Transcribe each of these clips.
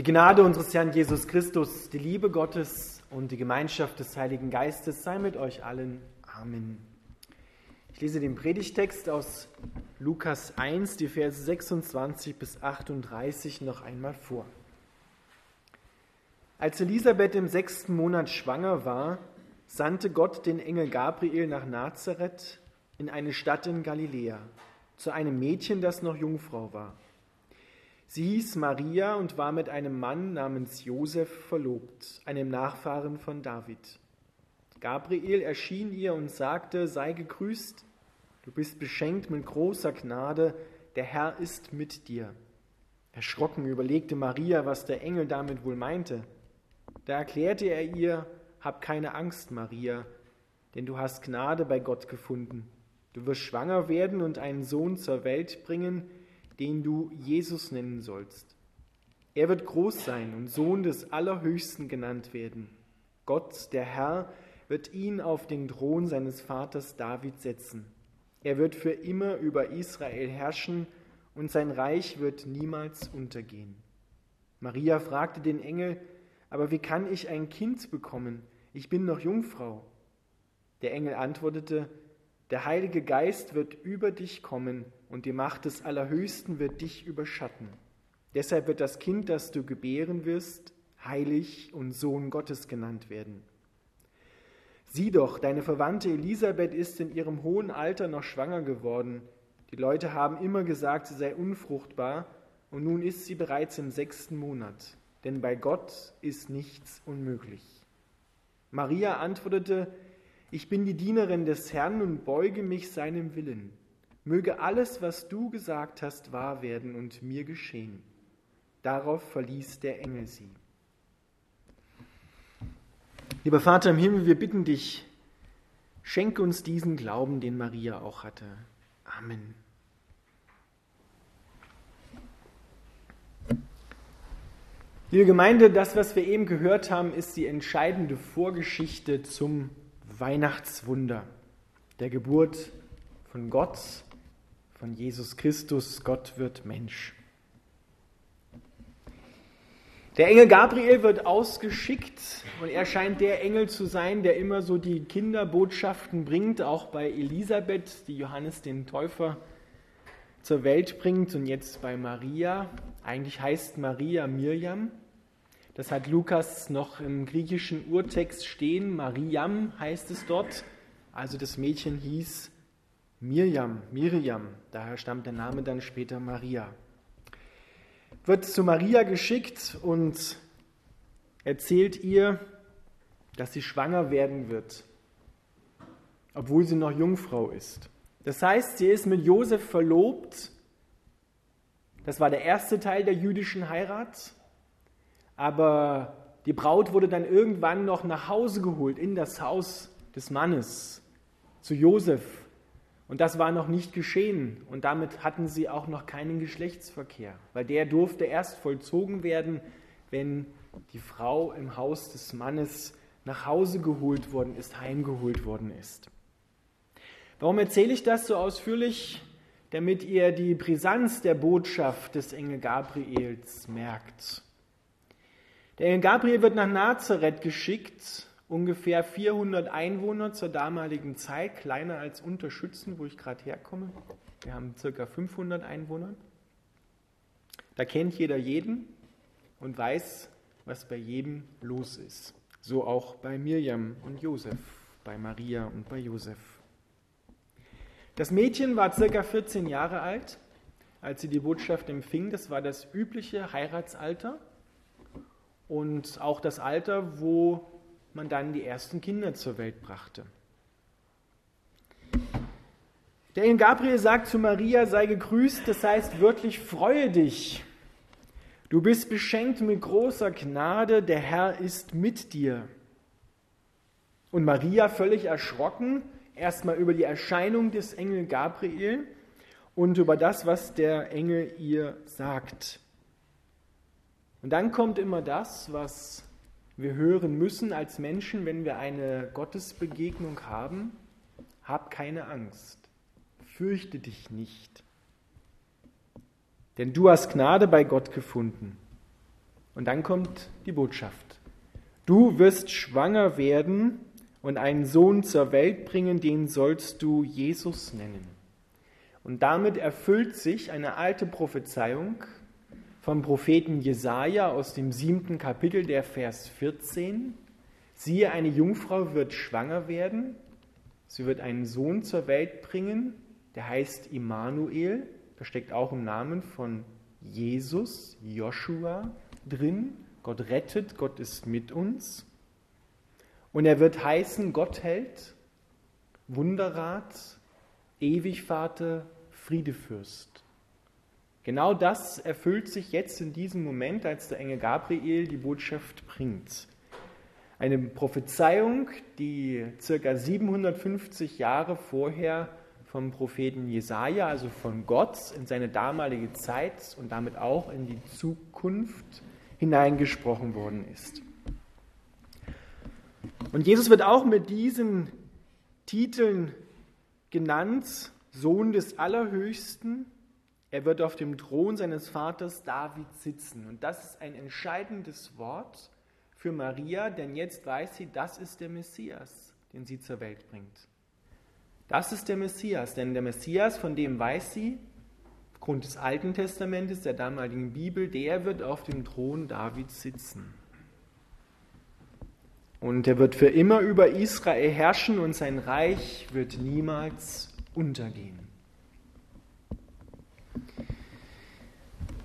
Die Gnade unseres Herrn Jesus Christus, die Liebe Gottes und die Gemeinschaft des Heiligen Geistes sei mit euch allen. Amen. Ich lese den Predigtext aus Lukas 1, die Verse 26 bis 38 noch einmal vor. Als Elisabeth im sechsten Monat schwanger war, sandte Gott den Engel Gabriel nach Nazareth in eine Stadt in Galiläa, zu einem Mädchen, das noch Jungfrau war. Sie hieß Maria und war mit einem Mann namens Josef verlobt, einem Nachfahren von David. Gabriel erschien ihr und sagte, sei gegrüßt, du bist beschenkt mit großer Gnade, der Herr ist mit dir. Erschrocken überlegte Maria, was der Engel damit wohl meinte. Da erklärte er ihr, hab keine Angst, Maria, denn du hast Gnade bei Gott gefunden. Du wirst schwanger werden und einen Sohn zur Welt bringen, den du Jesus nennen sollst. Er wird groß sein und Sohn des Allerhöchsten genannt werden. Gott, der Herr, wird ihn auf den Thron seines Vaters David setzen. Er wird für immer über Israel herrschen und sein Reich wird niemals untergehen. Maria fragte den Engel, aber wie kann ich ein Kind bekommen? Ich bin noch Jungfrau. Der Engel antwortete, der Heilige Geist wird über dich kommen und die Macht des Allerhöchsten wird dich überschatten. Deshalb wird das Kind, das du gebären wirst, heilig und Sohn Gottes genannt werden. Sieh doch, deine Verwandte Elisabeth ist in ihrem hohen Alter noch schwanger geworden. Die Leute haben immer gesagt, sie sei unfruchtbar, und nun ist sie bereits im sechsten Monat, denn bei Gott ist nichts unmöglich. Maria antwortete, ich bin die Dienerin des Herrn und beuge mich seinem Willen. Möge alles, was du gesagt hast, wahr werden und mir geschehen. Darauf verließ der Engel sie. Lieber Vater im Himmel, wir bitten dich, schenke uns diesen Glauben, den Maria auch hatte. Amen. Liebe Gemeinde, das, was wir eben gehört haben, ist die entscheidende Vorgeschichte zum Weihnachtswunder, der Geburt von Gott, von Jesus Christus. Gott wird Mensch. Der Engel Gabriel wird ausgeschickt und er scheint der Engel zu sein, der immer so die Kinderbotschaften bringt, auch bei Elisabeth, die Johannes den Täufer zur Welt bringt und jetzt bei Maria. Eigentlich heißt Maria Mirjam. Das hat Lukas noch im griechischen Urtext stehen. Mariam heißt es dort. Also das Mädchen hieß Mirjam, Miriam. Daher stammt der Name dann später Maria. Wird zu Maria geschickt und erzählt ihr, dass sie schwanger werden wird, obwohl sie noch Jungfrau ist. Das heißt, sie ist mit Josef verlobt. Das war der erste Teil der jüdischen Heirat. Aber die Braut wurde dann irgendwann noch nach Hause geholt, in das Haus des Mannes, zu Josef. Und das war noch nicht geschehen. Und damit hatten sie auch noch keinen Geschlechtsverkehr, weil der durfte erst vollzogen werden, wenn die Frau im Haus des Mannes nach Hause geholt worden ist, heimgeholt worden ist. Warum erzähle ich das so ausführlich? Damit ihr die Brisanz der Botschaft des Engel Gabriels merkt. Der Engel Gabriel wird nach Nazareth geschickt, ungefähr 400 Einwohner zur damaligen Zeit, kleiner als Unterschützen, wo ich gerade herkomme. Wir haben circa 500 Einwohner. Da kennt jeder jeden und weiß, was bei jedem los ist. So auch bei Mirjam und Josef, bei Maria und bei Josef. Das Mädchen war circa 14 Jahre alt, als sie die Botschaft empfing. Das war das übliche Heiratsalter und auch das Alter, wo man dann die ersten Kinder zur Welt brachte. Der Engel Gabriel sagt zu Maria, sei gegrüßt, das heißt wörtlich, freue dich. Du bist beschenkt mit großer Gnade, der Herr ist mit dir. Und Maria, völlig erschrocken, erstmal über die Erscheinung des Engel Gabriel und über das, was der Engel ihr sagt. Und dann kommt immer das, was wir hören müssen als Menschen, wenn wir eine Gottesbegegnung haben. Hab keine Angst, fürchte dich nicht, denn du hast Gnade bei Gott gefunden. Und dann kommt die Botschaft. Du wirst schwanger werden und einen Sohn zur Welt bringen, den sollst du Jesus nennen. Und damit erfüllt sich eine alte Prophezeiung vom Propheten Jesaja aus dem siebten Kapitel, der Vers 14. Siehe, eine Jungfrau wird schwanger werden, sie wird einen Sohn zur Welt bringen, der heißt Immanuel, da steckt auch im Namen von Jesus, Joshua drin. Gott rettet, Gott ist mit uns. Und er wird heißen Gottheld, Wunderrat, Ewigvater, Friedefürst. Genau das erfüllt sich jetzt in diesem Moment, als der Engel Gabriel die Botschaft bringt. Eine Prophezeiung, die circa 750 Jahre vorher vom Propheten Jesaja, also von Gott, in seine damalige Zeit und damit auch in die Zukunft hineingesprochen worden ist. Und Jesus wird auch mit diesen Titeln genannt, Sohn des Allerhöchsten. Er wird auf dem Thron seines Vaters David sitzen. Und das ist ein entscheidendes Wort für Maria, denn jetzt weiß sie, das ist der Messias, den sie zur Welt bringt. Das ist der Messias, denn der Messias, von dem weiß sie, aufgrund des Alten Testamentes, der damaligen Bibel, der wird auf dem Thron Davids sitzen. Und er wird für immer über Israel herrschen und sein Reich wird niemals untergehen.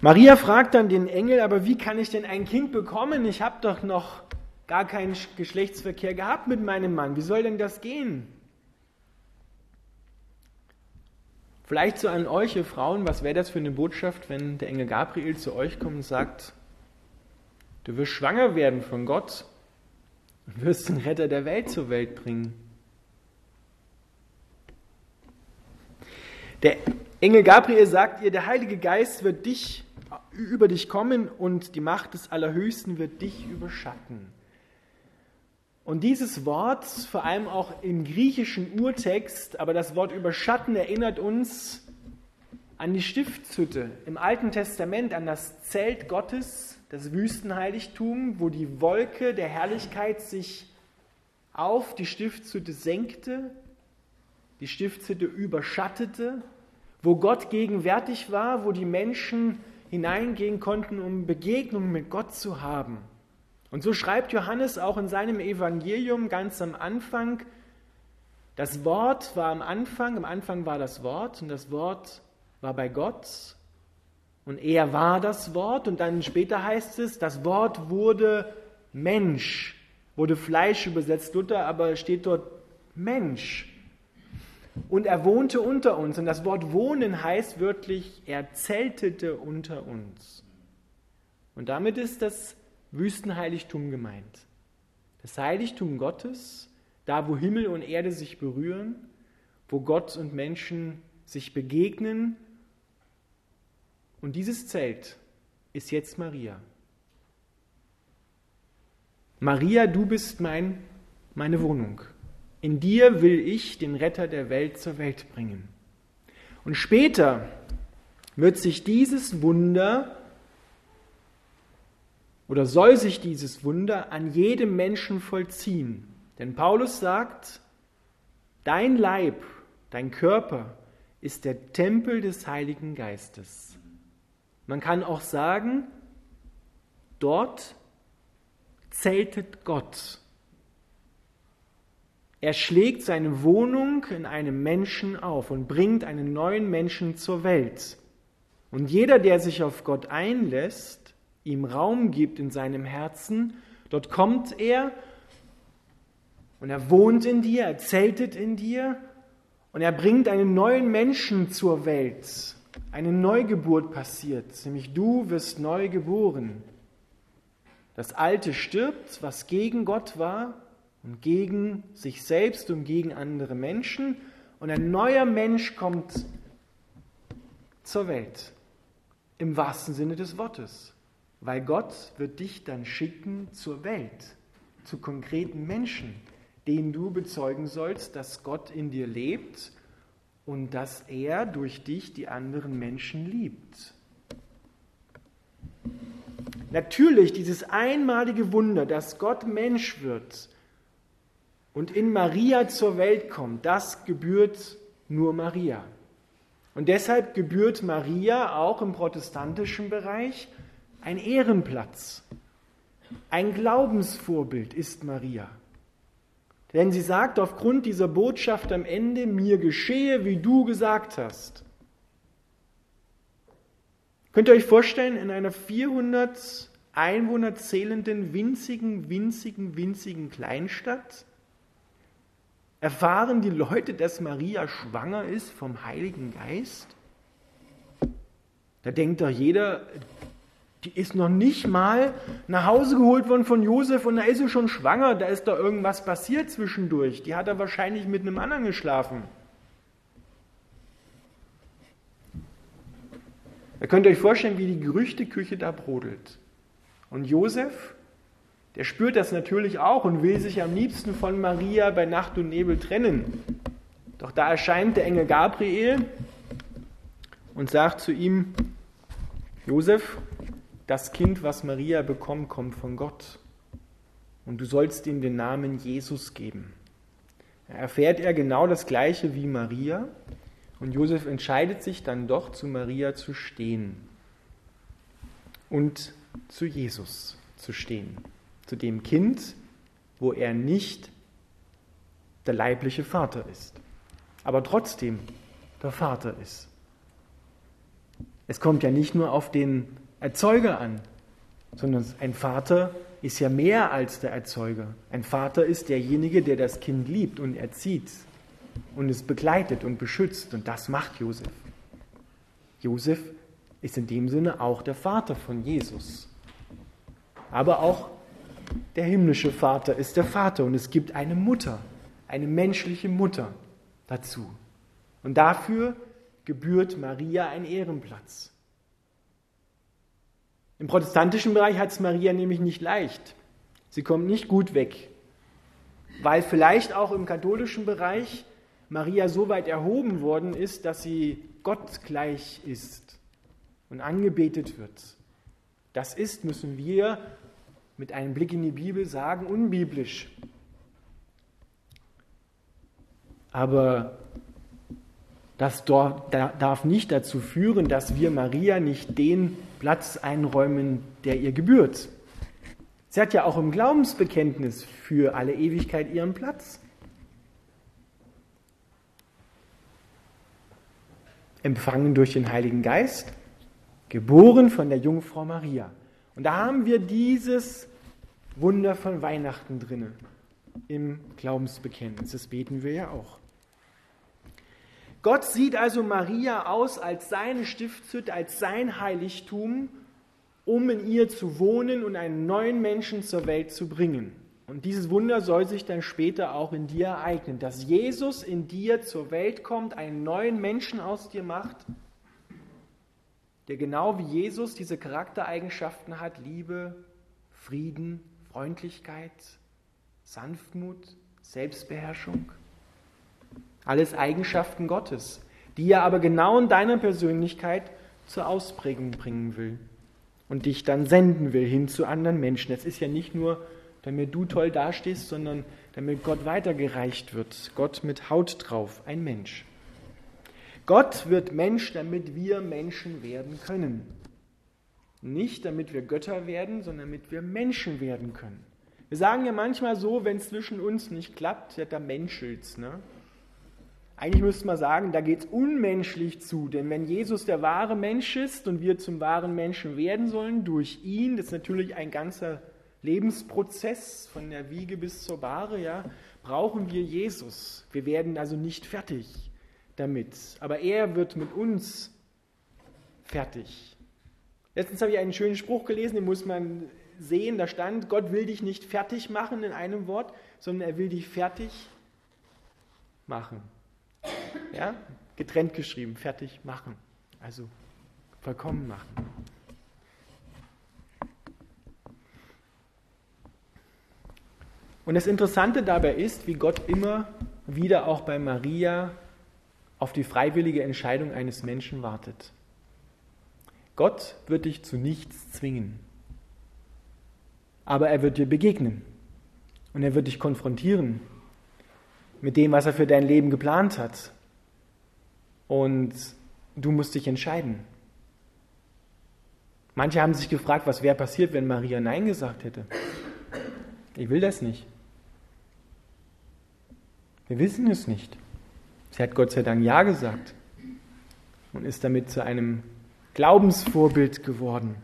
Maria fragt dann den Engel, aber wie kann ich denn ein Kind bekommen? Ich habe doch noch gar keinen Geschlechtsverkehr gehabt mit meinem Mann. Wie soll denn das gehen? Vielleicht so an euch, ihr Frauen, was wäre das für eine Botschaft, wenn der Engel Gabriel zu euch kommt und sagt, du wirst schwanger werden von Gott und wirst den Retter der Welt zur Welt bringen. Der Engel Gabriel sagt ihr, der Heilige Geist wird dich über dich kommen und die Macht des Allerhöchsten wird dich überschatten. Und dieses Wort, vor allem auch im griechischen Urtext, aber das Wort überschatten erinnert uns an die Stiftshütte im Alten Testament, an das Zelt Gottes, das Wüstenheiligtum, wo die Wolke der Herrlichkeit sich auf die Stiftshütte senkte, die Stiftshütte überschattete, wo Gott gegenwärtig war, wo die Menschen hineingehen konnten, um Begegnung mit Gott zu haben. Und so schreibt Johannes auch in seinem Evangelium ganz am Anfang, das Wort war am Anfang, am Anfang war das Wort und das Wort war bei Gott und er war das Wort und dann später heißt es, das Wort wurde Mensch, wurde Fleisch übersetzt, Luther, aber steht dort Mensch. Und er wohnte unter uns und das Wort wohnen heißt wörtlich, er zeltete unter uns. Und damit ist das Wüstenheiligtum gemeint. Das Heiligtum Gottes, da wo Himmel und Erde sich berühren, wo Gott und Menschen sich begegnen. Und dieses Zelt ist jetzt Maria. Maria, du bist mein, meine Wohnung. In dir will ich den Retter der Welt zur Welt bringen. Und später wird sich dieses Wunder oder soll sich dieses Wunder an jedem Menschen vollziehen. Denn Paulus sagt, dein Leib, dein Körper ist der Tempel des Heiligen Geistes. Man kann auch sagen, dort zeltet Gott. Er schlägt seine Wohnung in einem Menschen auf und bringt einen neuen Menschen zur Welt. Und jeder, der sich auf Gott einlässt, ihm Raum gibt in seinem Herzen. Dort kommt er und er wohnt in dir, er zeltet in dir und er bringt einen neuen Menschen zur Welt. Eine Neugeburt passiert, nämlich du wirst neu geboren. Das Alte stirbt, was gegen Gott war und gegen sich selbst und gegen andere Menschen. Und ein neuer Mensch kommt zur Welt, im wahrsten Sinne des Wortes weil Gott wird dich dann schicken zur Welt, zu konkreten Menschen, denen du bezeugen sollst, dass Gott in dir lebt und dass er durch dich die anderen Menschen liebt. Natürlich, dieses einmalige Wunder, dass Gott Mensch wird und in Maria zur Welt kommt, das gebührt nur Maria. Und deshalb gebührt Maria auch im protestantischen Bereich ein Ehrenplatz. Ein Glaubensvorbild ist Maria. Denn sie sagt aufgrund dieser Botschaft am Ende, mir geschehe, wie du gesagt hast. Könnt ihr euch vorstellen, in einer 400 Einwohner zählenden, winzigen, winzigen, winzigen Kleinstadt erfahren die Leute, dass Maria schwanger ist vom Heiligen Geist? Da denkt doch jeder, die ist noch nicht mal nach Hause geholt worden von Josef und da ist sie schon schwanger, da ist da irgendwas passiert zwischendurch. Die hat er wahrscheinlich mit einem anderen geschlafen. Da könnt ihr euch vorstellen, wie die Gerüchteküche da brodelt. Und Josef, der spürt das natürlich auch und will sich am liebsten von Maria bei Nacht und Nebel trennen. Doch da erscheint der Engel Gabriel und sagt zu ihm, Josef, das Kind, was Maria bekommt, kommt von Gott. Und du sollst ihm den Namen Jesus geben. Da erfährt er genau das Gleiche wie Maria, und Josef entscheidet sich dann doch, zu Maria zu stehen und zu Jesus zu stehen, zu dem Kind, wo er nicht der leibliche Vater ist, aber trotzdem der Vater ist. Es kommt ja nicht nur auf den Erzeuger an, sondern ein Vater ist ja mehr als der Erzeuger. Ein Vater ist derjenige, der das Kind liebt und erzieht und es begleitet und beschützt. Und das macht Josef. Josef ist in dem Sinne auch der Vater von Jesus. Aber auch der himmlische Vater ist der Vater und es gibt eine Mutter, eine menschliche Mutter dazu. Und dafür gebührt Maria ein Ehrenplatz. Im protestantischen Bereich hat es Maria nämlich nicht leicht. Sie kommt nicht gut weg, weil vielleicht auch im katholischen Bereich Maria so weit erhoben worden ist, dass sie Gott gleich ist und angebetet wird. Das ist, müssen wir mit einem Blick in die Bibel sagen, unbiblisch. Aber das darf nicht dazu führen, dass wir Maria nicht den Platz einräumen, der ihr gebührt. Sie hat ja auch im Glaubensbekenntnis für alle Ewigkeit ihren Platz. empfangen durch den Heiligen Geist, geboren von der Jungfrau Maria. Und da haben wir dieses Wunder von Weihnachten drinne im Glaubensbekenntnis. Das beten wir ja auch. Gott sieht also Maria aus als seine Stiftshütte, als sein Heiligtum, um in ihr zu wohnen und einen neuen Menschen zur Welt zu bringen. Und dieses Wunder soll sich dann später auch in dir ereignen, dass Jesus in dir zur Welt kommt, einen neuen Menschen aus dir macht, der genau wie Jesus diese Charaktereigenschaften hat, Liebe, Frieden, Freundlichkeit, Sanftmut, Selbstbeherrschung. Alles Eigenschaften Gottes, die er aber genau in deiner Persönlichkeit zur Ausprägung bringen will und dich dann senden will hin zu anderen Menschen. Es ist ja nicht nur damit du toll dastehst, sondern damit Gott weitergereicht wird. Gott mit Haut drauf, ein Mensch. Gott wird Mensch, damit wir Menschen werden können. Nicht damit wir Götter werden, sondern damit wir Menschen werden können. Wir sagen ja manchmal so, wenn es zwischen uns nicht klappt, ja, da menschelt's. Ne? Eigentlich müsste man sagen, da geht es unmenschlich zu, denn wenn Jesus der wahre Mensch ist und wir zum wahren Menschen werden sollen durch ihn, das ist natürlich ein ganzer Lebensprozess von der Wiege bis zur Bahre, ja, brauchen wir Jesus. Wir werden also nicht fertig damit, aber er wird mit uns fertig. Letztens habe ich einen schönen Spruch gelesen, den muss man sehen, da stand, Gott will dich nicht fertig machen in einem Wort, sondern er will dich fertig machen. Ja, getrennt geschrieben, fertig machen, also vollkommen machen. Und das Interessante dabei ist, wie Gott immer wieder auch bei Maria auf die freiwillige Entscheidung eines Menschen wartet. Gott wird dich zu nichts zwingen. Aber er wird dir begegnen und er wird dich konfrontieren mit dem, was er für dein Leben geplant hat. Und du musst dich entscheiden. Manche haben sich gefragt, was wäre passiert, wenn Maria Nein gesagt hätte. Ich will das nicht. Wir wissen es nicht. Sie hat Gott sei Dank Ja gesagt und ist damit zu einem Glaubensvorbild geworden.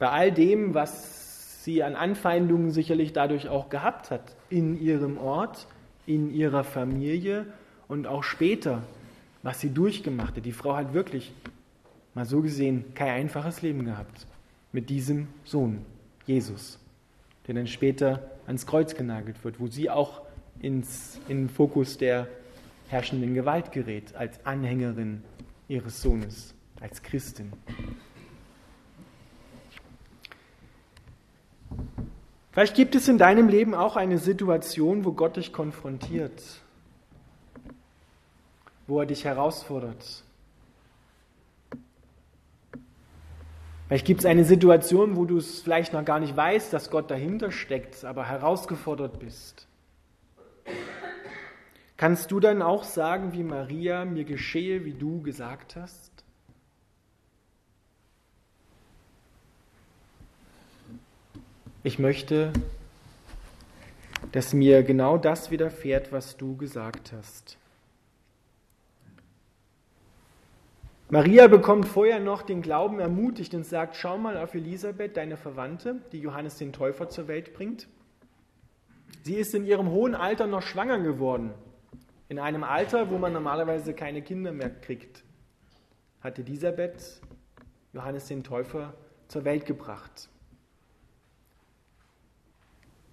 Bei all dem, was sie an Anfeindungen sicherlich dadurch auch gehabt hat, in ihrem Ort, in ihrer Familie und auch später, was sie durchgemacht hat. Die Frau hat wirklich, mal so gesehen, kein einfaches Leben gehabt mit diesem Sohn, Jesus, der dann später ans Kreuz genagelt wird, wo sie auch ins, in den Fokus der herrschenden Gewalt gerät, als Anhängerin ihres Sohnes, als Christin. Vielleicht gibt es in deinem Leben auch eine Situation, wo Gott dich konfrontiert, wo er dich herausfordert. Vielleicht gibt es eine Situation, wo du es vielleicht noch gar nicht weißt, dass Gott dahinter steckt, aber herausgefordert bist. Kannst du dann auch sagen, wie Maria, mir geschehe, wie du gesagt hast? Ich möchte, dass mir genau das widerfährt, was du gesagt hast. Maria bekommt vorher noch den Glauben ermutigt und sagt, schau mal auf Elisabeth, deine Verwandte, die Johannes den Täufer zur Welt bringt. Sie ist in ihrem hohen Alter noch schwanger geworden. In einem Alter, wo man normalerweise keine Kinder mehr kriegt, hat Elisabeth Johannes den Täufer zur Welt gebracht.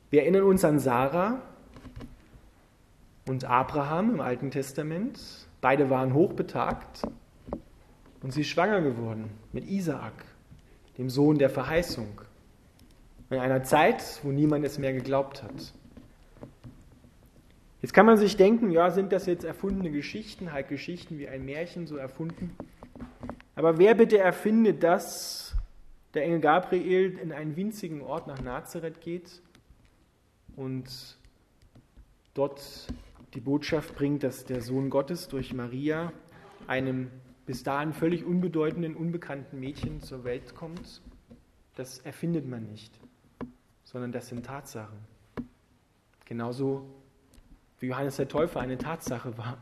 Wir erinnern uns an Sarah und Abraham im Alten Testament. Beide waren hochbetagt und sie ist schwanger geworden mit Isaak, dem Sohn der Verheißung. In einer Zeit, wo niemand es mehr geglaubt hat. Jetzt kann man sich denken, ja, sind das jetzt erfundene Geschichten, halt Geschichten wie ein Märchen so erfunden. Aber wer bitte erfindet, dass der Engel Gabriel in einen winzigen Ort nach Nazareth geht und dort die Botschaft bringt, dass der Sohn Gottes durch Maria einem bis dahin völlig unbedeutenden, unbekannten Mädchen zur Welt kommt, das erfindet man nicht, sondern das sind Tatsachen. Genauso wie Johannes der Täufer eine Tatsache war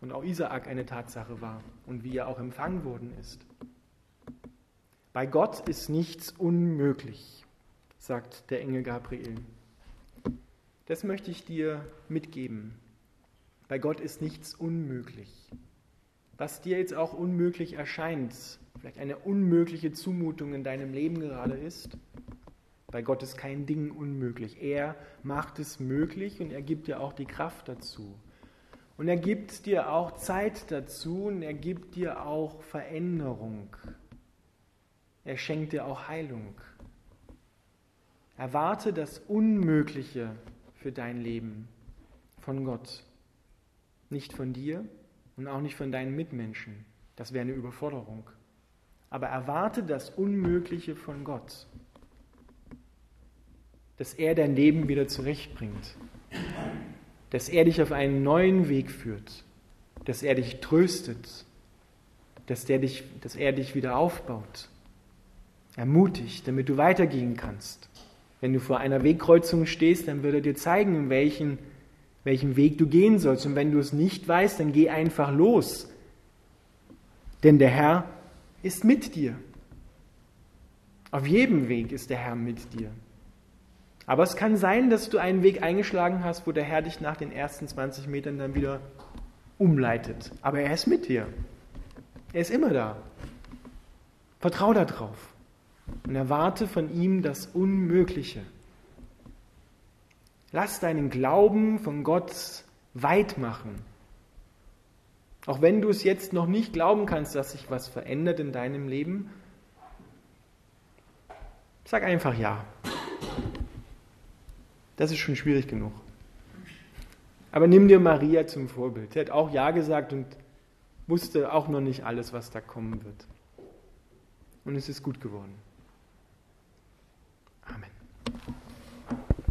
und auch Isaak eine Tatsache war und wie er auch empfangen worden ist. Bei Gott ist nichts unmöglich, sagt der Engel Gabriel. Das möchte ich dir mitgeben. Bei Gott ist nichts unmöglich. Was dir jetzt auch unmöglich erscheint, vielleicht eine unmögliche Zumutung in deinem Leben gerade ist, bei Gott ist kein Ding unmöglich. Er macht es möglich und er gibt dir auch die Kraft dazu. Und er gibt dir auch Zeit dazu und er gibt dir auch Veränderung. Er schenkt dir auch Heilung. Erwarte das Unmögliche für dein Leben von Gott. Nicht von dir und auch nicht von deinen Mitmenschen. Das wäre eine Überforderung. Aber erwarte das Unmögliche von Gott dass er dein Leben wieder zurechtbringt, dass er dich auf einen neuen Weg führt, dass er dich tröstet, dass, der dich, dass er dich wieder aufbaut, ermutigt, damit du weitergehen kannst. Wenn du vor einer Wegkreuzung stehst, dann wird er dir zeigen, welchen, welchen Weg du gehen sollst. Und wenn du es nicht weißt, dann geh einfach los. Denn der Herr ist mit dir. Auf jedem Weg ist der Herr mit dir. Aber es kann sein, dass du einen Weg eingeschlagen hast, wo der Herr dich nach den ersten 20 Metern dann wieder umleitet. Aber er ist mit dir. Er ist immer da. Vertrau darauf und erwarte von ihm das Unmögliche. Lass deinen Glauben von Gott weit machen. Auch wenn du es jetzt noch nicht glauben kannst, dass sich was verändert in deinem Leben, sag einfach ja. Das ist schon schwierig genug. Aber nimm dir Maria zum Vorbild. Sie hat auch Ja gesagt und wusste auch noch nicht alles, was da kommen wird. Und es ist gut geworden.